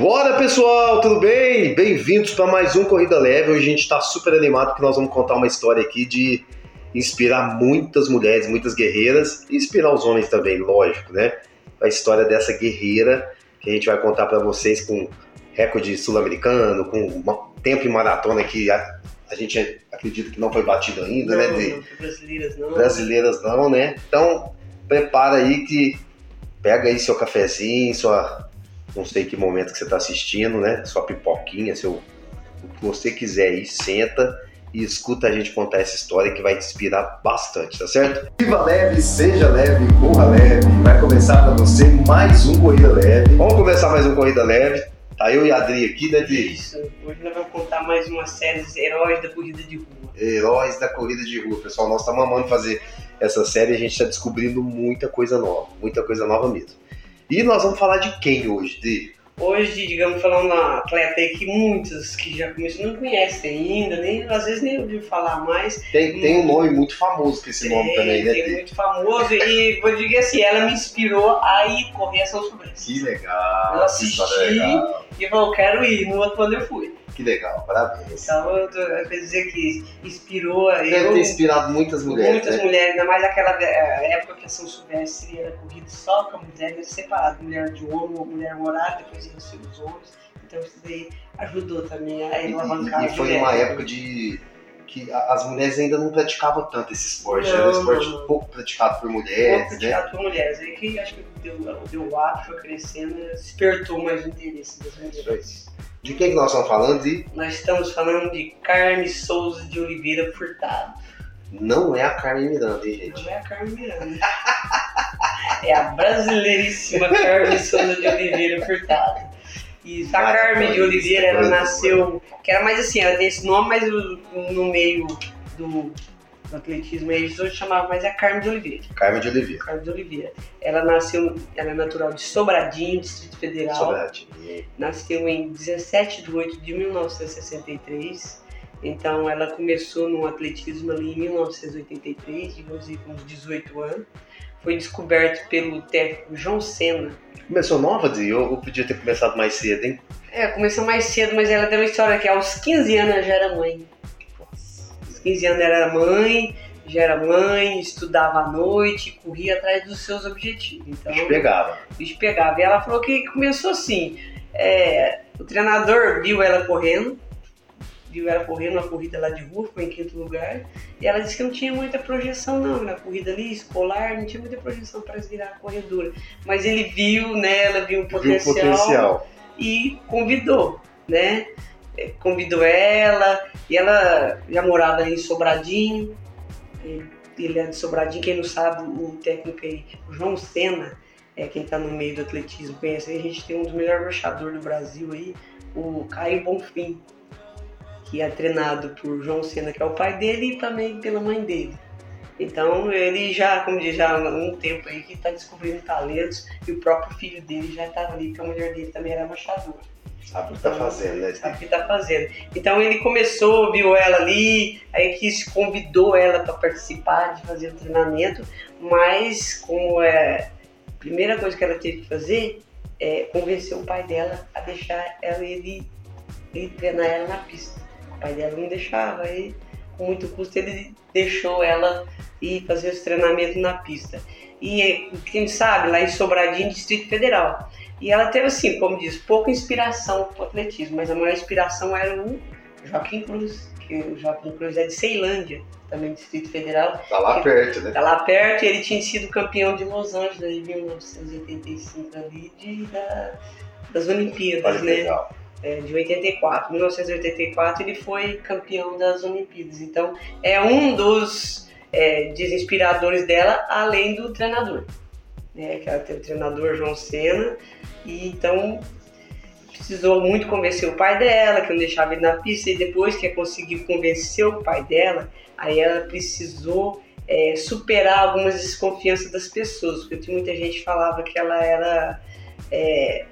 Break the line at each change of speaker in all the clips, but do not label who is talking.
Bora pessoal, tudo bem? Bem-vindos para mais um Corrida Leve. Hoje a gente está super animado porque nós vamos contar uma história aqui de inspirar muitas mulheres, muitas guerreiras e inspirar os homens também, lógico, né? A história dessa guerreira que a gente vai contar para vocês com recorde sul-americano, com uma- tempo em maratona que a, a gente acredita que não foi batido ainda, né? De-
não, brasileiras não.
brasileiras não, né? Então, prepara aí que pega aí seu cafezinho, sua não sei que momento que você está assistindo, né? Sua pipoquinha, seu o que você quiser aí, senta e escuta a gente contar essa história que vai te inspirar bastante, tá certo? Viva leve, seja leve, corra leve. Vai começar para você mais um Corrida Leve. Vamos começar mais um Corrida Leve. Tá eu e a Adri aqui, né, Adri?
Isso. Hoje nós vamos contar mais uma série de heróis da corrida de rua.
Heróis da corrida de rua. Pessoal, nós estamos amando fazer essa série e a gente está descobrindo muita coisa nova. Muita coisa nova mesmo. E nós vamos falar de quem hoje, de
Hoje, digamos, falando uma atleta aí que muitos que já começam não conhecem ainda, nem, às vezes nem ouviu falar mais.
Tem, tem um nome muito famoso com esse nome também, né?
tem
Dê?
muito famoso e vou dizer assim, ela me inspirou a ir correr a São Silvestre.
Que legal.
Eu assisti.
legal.
E falei, eu quero ir, no outro ano eu fui.
Que legal, parabéns.
Então, eu tô- eu quero dizer que inspirou
Deve
eu,
ter inspirado muitas mulheres,
Muitas
né?
mulheres, ainda mais naquela época que a São Silvestre era corrida só com a mulher, era separado, mulher de homem, mulher horária, depois ser os homens. Então isso daí ajudou também a
E,
alavancar
e
as
foi uma época de que as mulheres ainda não praticavam tanto esse esporte.
Não,
era um esporte pouco praticado por
Pouco
mulheres, né?
praticado por mulheres. Aí que acho que deu, deu o ato, foi crescendo, despertou mais o interesse das mulheres.
De quem que nós estamos falando? De
Nós estamos falando de Carme Souza de Oliveira Furtado.
não é a Carmen Miranda, hein, gente?
Não é a Carmen Miranda. É a brasileiríssima Carmen Souza de Oliveira Furtado. Isso, a Carmen de Oliveira, ela nasceu. Que era mais assim, ela tem esse nome, mas no, meio do, do atletismo aí, hoje chamava mais a Carmen de Oliveira.
Carmen de Oliveira.
Carmen de Oliveira. Ela nasceu, ela é natural de Sobradinho, Distrito Federal.
Sobradinho.
Nasceu em 17 de 8 de 1963. Então ela começou no atletismo ali em 1983, digamos assim, com uns 18 anos. Foi descoberto pelo técnico João Senna.
Começou nova, Di? Eu, eu podia ter começado mais cedo, hein?
É, começou mais cedo, mas ela tem uma história que aos 15 anos ela já era mãe. Aos 15 anos ela era mãe, já era mãe, estudava à noite, corria atrás dos seus objetivos. Então,
Te pegava.
bicho pegava. E ela falou que começou assim. é, o treinador viu ela correndo, viu ela correndo uma corrida lá de rua, ficou em quinto lugar. E ela disse que não tinha muita projeção não, na corrida ali, escolar, não tinha muita projeção para virar corredora. Mas ele viu nela, viu um
Viu o
potencial,
potencial.
e convidou, né? É, Convidou ela, e ela já morava em Sobradinho. Ele- é de Sobradinho, quem não sabe, o técnico aí, o João Senna, é quem tá no meio do atletismo, conhece. A gente tem um dos melhores marchadores do Brasil aí, o Caio Bonfim, que é treinado por João Senna, que é o pai dele, e também pela mãe dele. Então ele já, como diz, já há um tempo aí que está descobrindo talentos e o próprio filho dele já estava ali, porque a mulher dele também era marchadora
Sabe o que tá fazendo, né?
sabe o que tá fazendo. Então ele começou, viu ela ali, aí quis, convidou ela para participar de fazer o treinamento, mas como é a primeira coisa que ela teve que fazer é convencer o pai dela a deixar ela ele, ele treinar ela na pista. O pai dela não deixava, aí com muito custo ele deixou ela ir fazer os treinamentos na pista. E quem sabe, lá em Sobradinho, Distrito Federal. E ela teve, assim, como diz, pouca inspiração para o atletismo, mas a maior inspiração era o Joaquim Cruz, que o Joaquim Cruz é de Ceilândia, também Distrito Federal.
Tá lá perto, né?
Tá lá perto e ele tinha sido campeão de Los Angeles em 1985 ali, de, da- das Olimpíadas,
Olha que
né?
legal.
É, de 84. 1984 ele foi campeão das Olimpíadas. Então é um dos é, desinspiradores dela, além do treinador. Né? Que ela teve o treinador João Senna. E então precisou muito convencer o pai dela, que não deixava ele na pista, e depois que conseguiu convencer o pai dela, aí ela precisou é, superar algumas desconfianças das pessoas, porque muita gente falava que ela era é,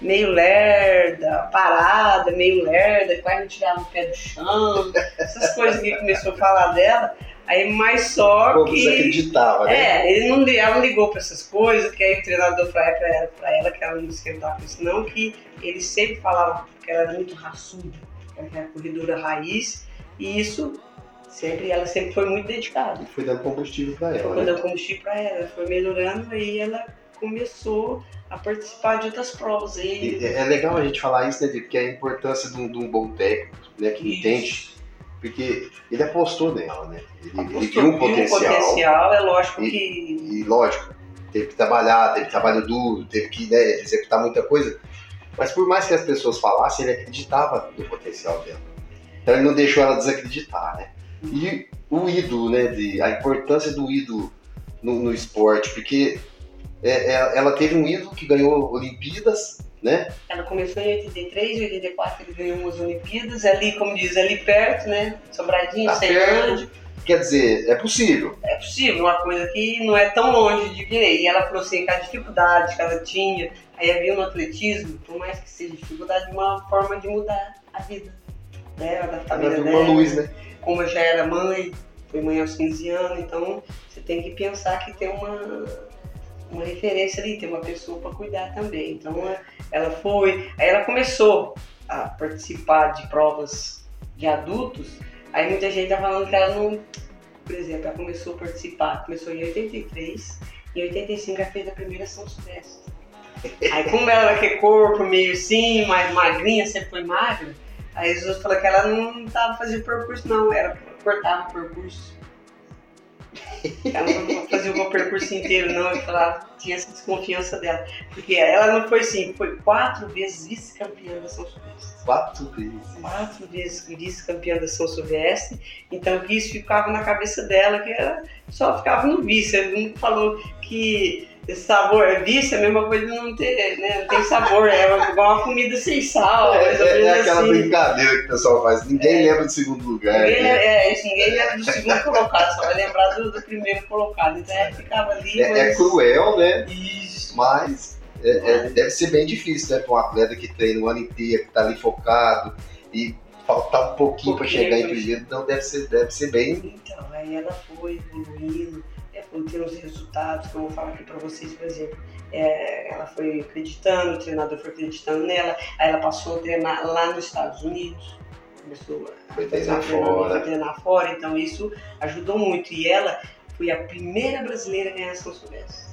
meio lerda, parada, meio lerda, quase não tirava o pé do chão, essas coisas que começou a falar dela. Aí, mas só
Pô,
que.
desacreditava, né?
É, ele não, ela não ligou pra essas coisas, que aí o treinador falou pra ela, pra ela que ela não esquentava com isso, não, que ele sempre falava que ela era muito raçuda, que era corredora raiz, e isso sempre, ela sempre foi muito dedicada.
E foi dando combustível pra ela,
Foi
né?
dando combustível pra ela, foi melhorando, aí ela começou a participar de outras provas.
E é é legal a gente falar isso, né, Diego? Porque é a importância de um, de um bom técnico, né, que
Isso.
entende. Porque ele apostou nela, né? Ele, ele
Apostou,
viu um potencial.
potencial, é lógico
E-
que.
E lógico, teve que trabalhar, teve trabalho duro, teve que né, executar muita coisa. Mas por mais que as pessoas falassem, ele acreditava no potencial dela. Então ele não deixou ela desacreditar, né? E o ídolo, né? De, a importância do ídolo no, no esporte, porque é, é, ela teve um ídolo que ganhou Olimpíadas, né?
Ela começou em 83, em 84 ele ganhou umas Olimpíadas, ali, como diz, ali perto, né? Sobradinho,
Tá
Ceilândia.
Quer dizer, é possível.
É possível, uma coisa que não é tão longe de querer. E ela falou assim, que a dificuldade que ela tinha, aí havia no atletismo, por mais que seja dificuldade, uma forma de mudar a vida dela, da família dela.
uma luz, né?
Como eu já era mãe, foi mãe aos 15 anos, então você tem que pensar que tem uma, uma referência ali, tem uma pessoa para cuidar também. Então ela foi, aí ela começou a participar de provas de adultos, aí muita gente tá falando que ela não, por exemplo, ela começou a participar, começou em 83, em 85 ela fez a primeira São Silvestre. Aí como ela aquele corpo meio assim, mais magrinha, sempre foi magra, aí os outros falaram que ela não estava fazendo percurso não, ela cortava o percurso. Ela não fazia o percurso inteiro não, eu falava, tinha essa desconfiança dela. Porque ela não foi assim, foi quatro vezes vice-campeã da São Silvestre
Quatro vezes.
quatro vezes vice-campeã da São Silvestre, então isso ficava na cabeça dela, que ela só ficava no vice. Ele não falou que esse sabor é vice, é a mesma coisa de não ter, né? Não tem sabor, é igual uma comida sem sal,
É, é- é aquela
assim.
brincadeira que o pessoal faz. Ninguém lembra do segundo lugar.
Ninguém,
né?
é, isso, ninguém lembra do segundo colocado, só vai lembrar do, do primeiro colocado. Então ela ficava ali.
É, é
mas-
cruel, né?
Isso.
Mas é- é- deve ser bem difícil, né? Para um atleta que treina o ano inteiro, que tá ali focado e faltar um pouquinho para
Pouquinho,
chegar em primeiro, então deve ser, deve ser bem.
Então, aí ela foi evoluindo, tendo os resultados que eu vou falar aqui pra vocês, por exemplo. É, ela foi acreditando, o treinador foi acreditando nela, aí ela passou a treinar lá nos Estados Unidos, começou a
Foi treinar fora.
treinar fora, então isso ajudou muito. E ela foi a primeira brasileira a ganhar São Silvestre.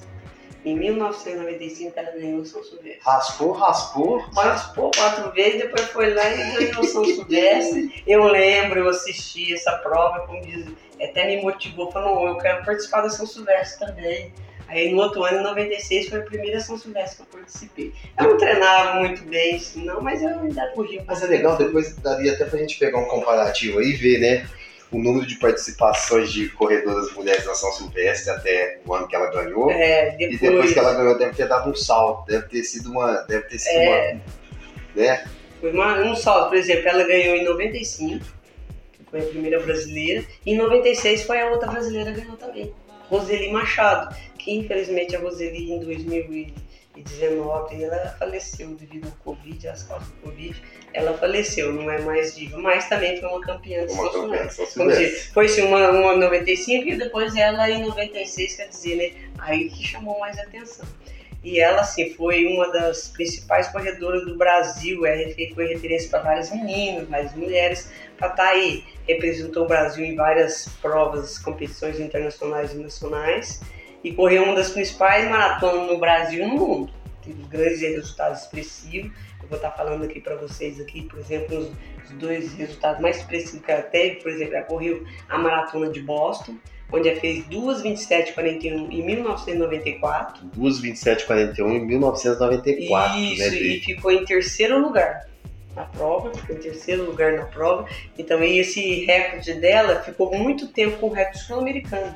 Em 1995 ela ganhou São Silvestre.
Raspou, raspou.
Raspou quatro vezes, depois foi lá e ganhou São Silvestre. Eu lembro, eu assisti essa prova, como diz, até me motivou, falou, eu quero participar da São Silvestre também. Aí no outro ano, em 96, foi a primeira São Silvestre que eu participei. Eu não treinava muito bem, assim, não, mas eu ainda corri um
Mas é legal, depois daria até pra gente pegar um comparativo aí e ver, né? O número de participações de corredoras mulheres na São Silvestre até o ano que ela ganhou.
É,
E
depois,
depois que ela ganhou, deve ter dado um salto, deve ter sido uma. Deve ter sido
É.
uma. Né?
foi uma- um salto, por exemplo, ela ganhou em 95, que foi a primeira brasileira, e em 96 foi a outra brasileira que ganhou também, Roseli Machado, que infelizmente a Roseli em 2019 ela faleceu devido ao Covid, às causas do Covid, ela faleceu, não é mais viva, mas também foi uma campeã de
Uma campeã de
foi sim uma, uma em 95 e depois ela em 96, quer dizer, né? Aí que chamou mais atenção. E ela, assim, foi uma das principais corredoras do Brasil. A RFA foi referência para várias meninas, várias mulheres. Para estar aí, representou o Brasil em várias provas, competições internacionais e nacionais. E correu uma das principais maratonas no Brasil e no mundo. Teve grandes resultados expressivos. Eu vou estar falando aqui para vocês, aqui, por exemplo, os dois resultados mais expressivos que ela teve. Por exemplo, ela correu a maratona de Boston, onde ela fez 2,27,41 em 1994.
2,27,41 em 1994,
Isso,
né?
e ficou em terceiro lugar na prova, ficou em terceiro lugar na prova. Então, esse recorde dela ficou muito tempo com o recorde sul-americano,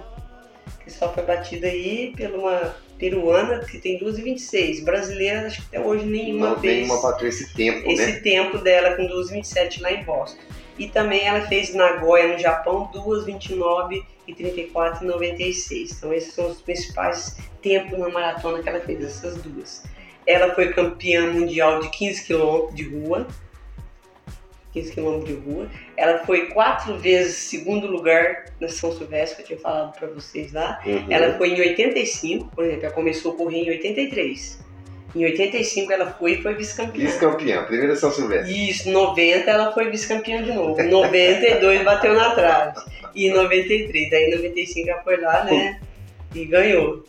que só foi batido aí por uma peruana que tem 2,26. Brasileira, acho que até hoje nenhuma
Não
fez
tem uma patrulha esse tempo,
esse
né?
tempo dela com 2,27 lá em Boston. E também ela fez Nagoya, no Japão, 2,29 e 34 e 96. Então esses são os principais tempos na maratona que ela fez, essas duas. Ela foi campeã mundial de 15 km de rua. 15 km de rua. Ela foi quatro vezes segundo lugar na São Silvestre, que eu tinha falado para vocês lá.
Uhum.
Ela foi em 85, por exemplo, ela começou a correr em 83. Em 85 ela foi e foi vice-campeã.
Vice-campeã, primeira São Silvestre.
Isso, 90 ela foi vice-campeã de novo. Em 92 bateu na trave. E em 93, daí em 95 ela foi lá, né? E ganhou.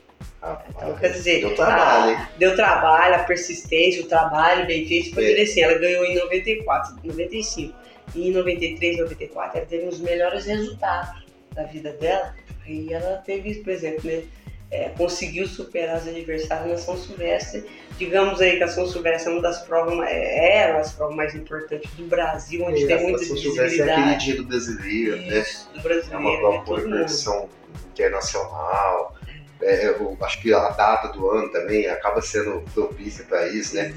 Então, quer dizer,
Deu trabalho, hein?
a- deu trabalho, a persistência, o trabalho bem feito foi
É.
assim. Ela ganhou em 94, 95. E em 93, 94, ela teve os melhores resultados da vida dela. E ela teve, por exemplo, né, é, conseguiu superar as adversários na São Silvestre. Digamos aí que a São Silvestre é uma das provas, é, era uma das provas mais importantes do Brasil, onde tem muita
São Silvestre é a
visibilidade.
queridinha do brasileiro, né?
Isso, do
É
brasileiro,
uma prova com
mundo.
repercussão internacional. É, eu acho que a data do ano também acaba sendo propícia para isso, né?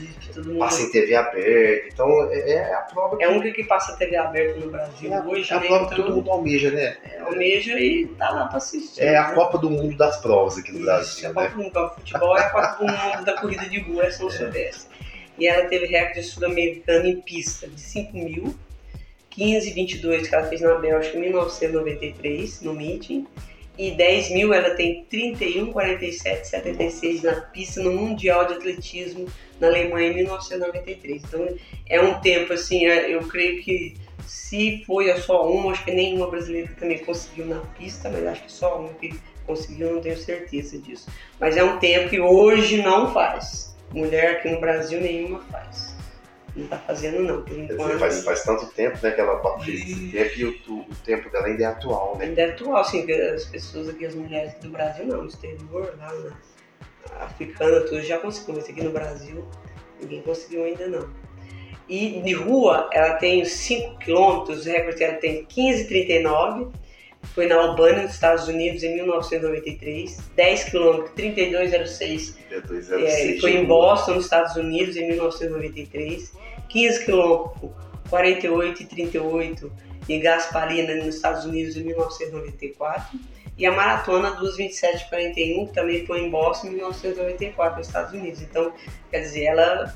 Passa em TV aberta, então é, é a prova que,
É a única que passa TV aberta no Brasil
é a-
hoje,
é a
né?
prova que
Então,
todo mundo almeja, né?
almeja e tá lá pra assistir.
É a
né?
Copa do Mundo das provas aqui no
Isso,
Brasil,
a
né?
Copa do Mundo, o futebol é a Copa do Mundo da corrida de rua, é São Silvestre. E ela teve recorde sul-americano em pista de 5 mil, 15 e 22 que ela fez na Bélgica em 1993, no meeting, e 10 mil ela tem 31, 47, 76 na pista no Mundial de Atletismo na Alemanha em 1993. Então é um tempo assim, é, eu creio que se foi só uma, acho que nenhuma brasileira também conseguiu na pista, mas acho que só uma que conseguiu, não tenho certeza disso. Mas é um tempo que hoje não faz. Mulher aqui no Brasil nenhuma faz. Não tá fazendo não, por enquanto.
dizer, faz, faz tanto tempo né, que ela fez esse tempo e o, o tempo dela ainda é atual, né?
Ainda é atual, assim, as pessoas aqui, as mulheres do Brasil não, no exterior, lá na africana, tudo já conseguiu, mas aqui no Brasil ninguém conseguiu ainda não. E de rua, ela tem 5 quilômetros, o recorde dela tem 15,39, foi na Albânia, nos Estados Unidos, em 1993, 10 quilômetros, 32,06
É
É,
206
foi em. Boston, nos Estados Unidos, em 1993. 15 quilômetros, 48 e 38 em Gasparina, nos Estados Unidos, em 1994. E a maratona dos 27 e 41, que também foi em Boston, em 1994, nos Estados Unidos. Então, quer dizer, ela,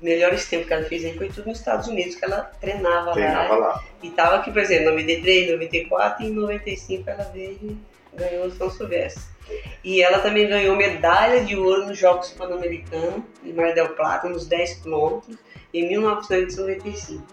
melhores tempos que ela fez aí foi tudo nos Estados Unidos, que ela treinava,
Treinava
lá.
lá.
E tava aqui, por exemplo, em 93, 94 e em 95 ela veio e ganhou o São Silvestre. E ela também ganhou medalha de ouro nos Jogos Pan-Americanos de Mar del Plata, nos 10 quilômetros, em 1995.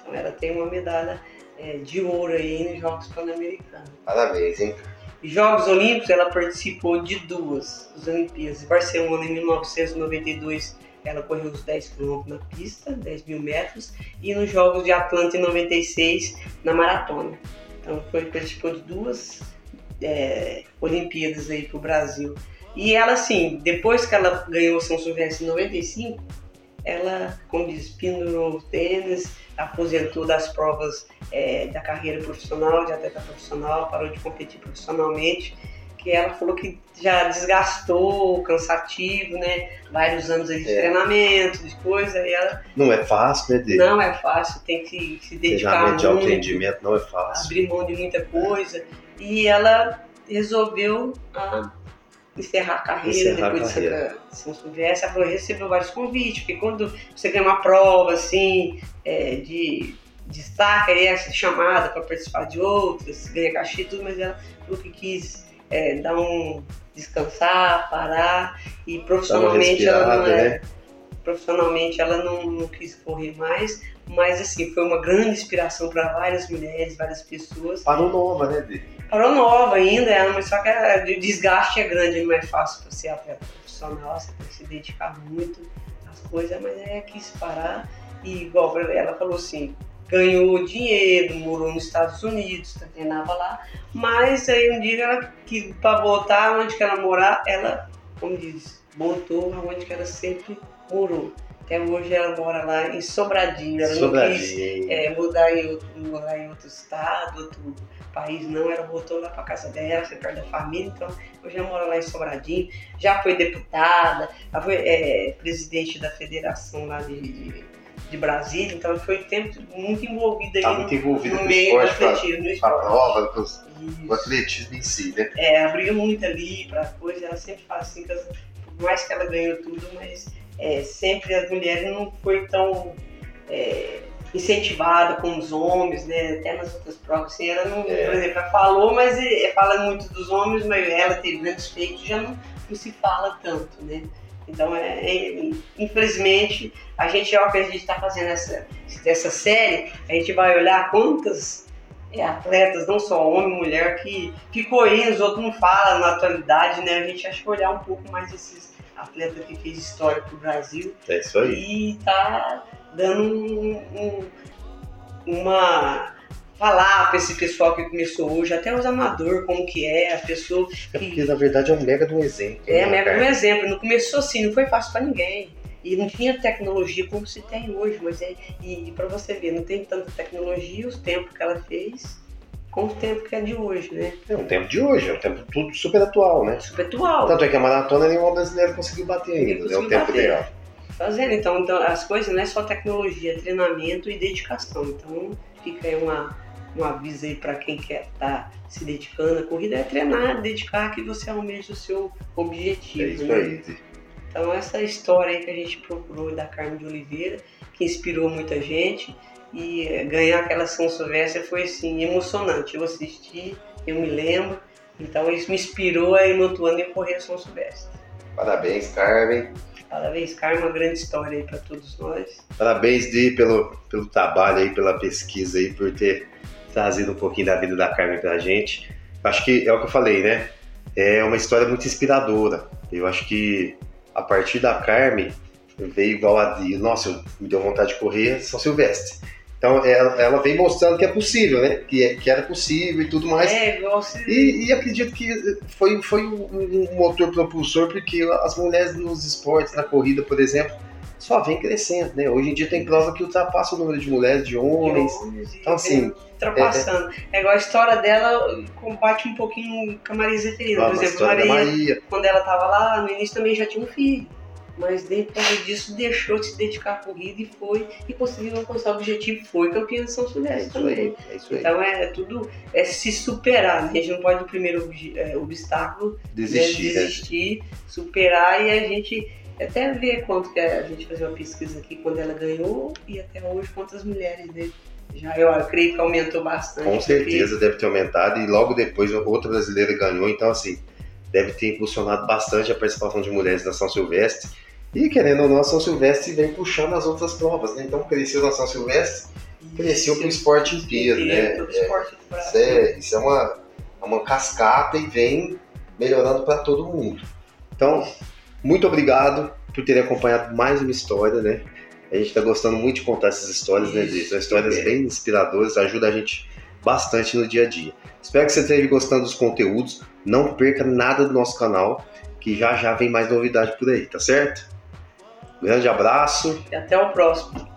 Então ela tem uma medalha é, de ouro aí nos Jogos Pan-Americanos.
Parabéns, hein?
Jogos Olímpicos, ela participou de duas, as Olimpíadas. Em Barcelona, em 1992, ela correu os 10 km na pista, 10 mil metros, e nos Jogos de Atlanta, em 96, na maratona. Então, foi, participou de duas é, Olimpíadas aí pro Brasil. E ela, assim, depois que ela ganhou São Silvestre em 95, ela, como diz, pendurou o tênis, aposentou das provas é, da carreira profissional, de atleta profissional, parou de competir profissionalmente, que ela falou que já desgastou, cansativo, né? Vários anos de
É.
treinamento, de coisa, e ela
Não é fácil, né, Dê?
não é fácil, tem que se dedicar
Treinamento de
muito,
autoatendimento não é fácil.
abrir mão de muita coisa, e ela resolveu ah, encerrar a carreira
Encerrar a
depois de
carreira.
São Silvestre. Ela falou, recebeu vários convites, porque quando você ganha uma prova assim, é, de destaque, aí é chamada para participar de outras, ganha cachê e tudo, mas ela falou que quis é, dar um descansar, parar, e profissionalmente ela não é
né?
profissionalmente ela não, não quis correr mais, mas assim, foi uma grande inspiração para várias mulheres, várias pessoas.
Parou nova, né, Dê?
Parou nova ainda, ela, mas só que a- o desgaste é grande, não é fácil para ser atleta profissional, você tem que se dedicar muito às coisas, mas é quis parar e igual ela falou assim, ganhou dinheiro, morou nos Estados Unidos, treinava lá, mas aí um dia ela quis para voltar onde que ela morar, ela, como diz, voltou aonde que ela sempre morou. Até hoje ela mora lá em Sobradinho, ela não quis
Sobradinho.
é, mudar, em outro, mudar em outro estado, outro país, não. Ela voltou lá para casa dela, foi perto da família, então hoje ela mora lá em Sobradinho. Já foi deputada, já foi é, presidente da federação lá de, de, Brasília, então foi tempo muito envolvida aí
Tá
no,
muito envolvida
no
com o
meio do
esporte, pra,
atletismo. no
pra
esporte.
prova, com os-
Isso.
o atletismo em si, né?
É, abriu muito ali pra coisa, ela sempre fala assim, que por mais que ela ganhou tudo, mas é, sempre as mulheres não foi tão é, incentivada com os homens, né? Até nas outras provas, assim, ela não,
É.
por exemplo, ela falou, mas é, fala muito dos homens, mas ela teve grandes feitos, já não, não se fala tanto, né? Então, é, é, infelizmente, a gente, ao que a gente está fazendo essa, essa série, a gente vai olhar quantas é, atletas, não só homem, mulher, que ficou aí, os outros não falam na atualidade, né? A gente acha que olhar um pouco mais esses atletas que fez história pro Brasil
É isso aí.
e tá dando um- um- uma falar para esse pessoal que começou hoje, até os amadores, como que é, a pessoa
É
que
porque, na verdade, é um mega de um exemplo.
é,
né,
mega um
cara?
exemplo, não começou assim, não foi fácil para ninguém. E não tinha tecnologia como se tem hoje, mas é, e, para você ver, não tem tanta tecnologia, os tempos que ela fez, com o tempo que é de hoje, né?
É um tempo de hoje, é um tempo tudo super atual, né?
Super atual.
Tanto é que a maratona nenhuma brasileira conseguiu bater ainda, né? O
conseguiu
tempo
bater.
ideal.
Fazendo. Então, então, as coisas não é só tecnologia, é treinamento e dedicação. Então, fica aí uma, um aviso aí para quem quer estar se dedicando à corrida, é treinar, dedicar que você almeja o seu
É
objetivo.
isso
né?
aí.
Então, essa história aí que a gente procurou da Carmen de Oliveira, que inspirou muita gente, e ganhar aquela São Silvestre foi assim, emocionante. Eu assisti, eu me lembro, então isso me inspirou a ir no outro ano em correr a São Silvestre.
Parabéns, Carmen.
Parabéns, Carmen, uma grande história aí para todos nós.
Parabéns, Di, pelo, pelo trabalho aí, pela pesquisa aí, por ter trazido um pouquinho da vida da Carmen pra gente. Acho que é o que eu falei, né? É uma história muito inspiradora. Eu acho que a partir da Carmen veio igual a Di. Nossa, me deu vontade de correr São Silvestre. Então ela, ela vem mostrando que é possível, né? Que, é- que era possível e tudo mais.
É, igual se...
E, e acredito que foi, foi um, um motor propulsor, porque as mulheres nos esportes, na corrida, por exemplo, só vem crescendo, né? Hoje em dia tem prova que ultrapassa o número de mulheres, de homens. Então, assim,
ultrapassando. É, igual a história dela combate um pouquinho com a Maria Zeferina.
a
Por exemplo, Maria,
Maria.
quando ela tava lá, no início também já tinha um filho. Mas depois disso deixou de se dedicar à corrida e foi, e conseguiu alcançar o objetivo, foi campeã de São
É
Silvestre
isso
também.
é.
Então é tudo, é se superar, né? A gente não pode o primeiro é, obstáculo
Desistir,
né,
né?
desistir, superar e a gente até ver quanto que a gente fazia uma pesquisa aqui quando ela ganhou e até hoje quantas mulheres né? já eu, eu creio que aumentou bastante.
Com certeza deve ter aumentado e logo depois outra brasileira ganhou, então assim, deve ter impulsionado bastante a participação de mulheres na São Silvestre. E querendo ou não, a São Silvestre vem puxando as outras provas, né? Então cresceu na São Silvestre, cresceu pro esporte inteiro, né? É,
esporte do
Isso é, isso é uma, é uma cascata e vem melhorando para todo mundo. Então, muito obrigado por terem acompanhado mais uma história, né? A gente está gostando muito de contar essas histórias, né, Dri? São histórias
é.
bem inspiradoras, ajuda a gente bastante no dia a dia. Espero que você esteja gostando dos conteúdos. Não perca nada do nosso canal, que já já vem mais novidade por aí, tá certo? Grande abraço.
E até o próximo.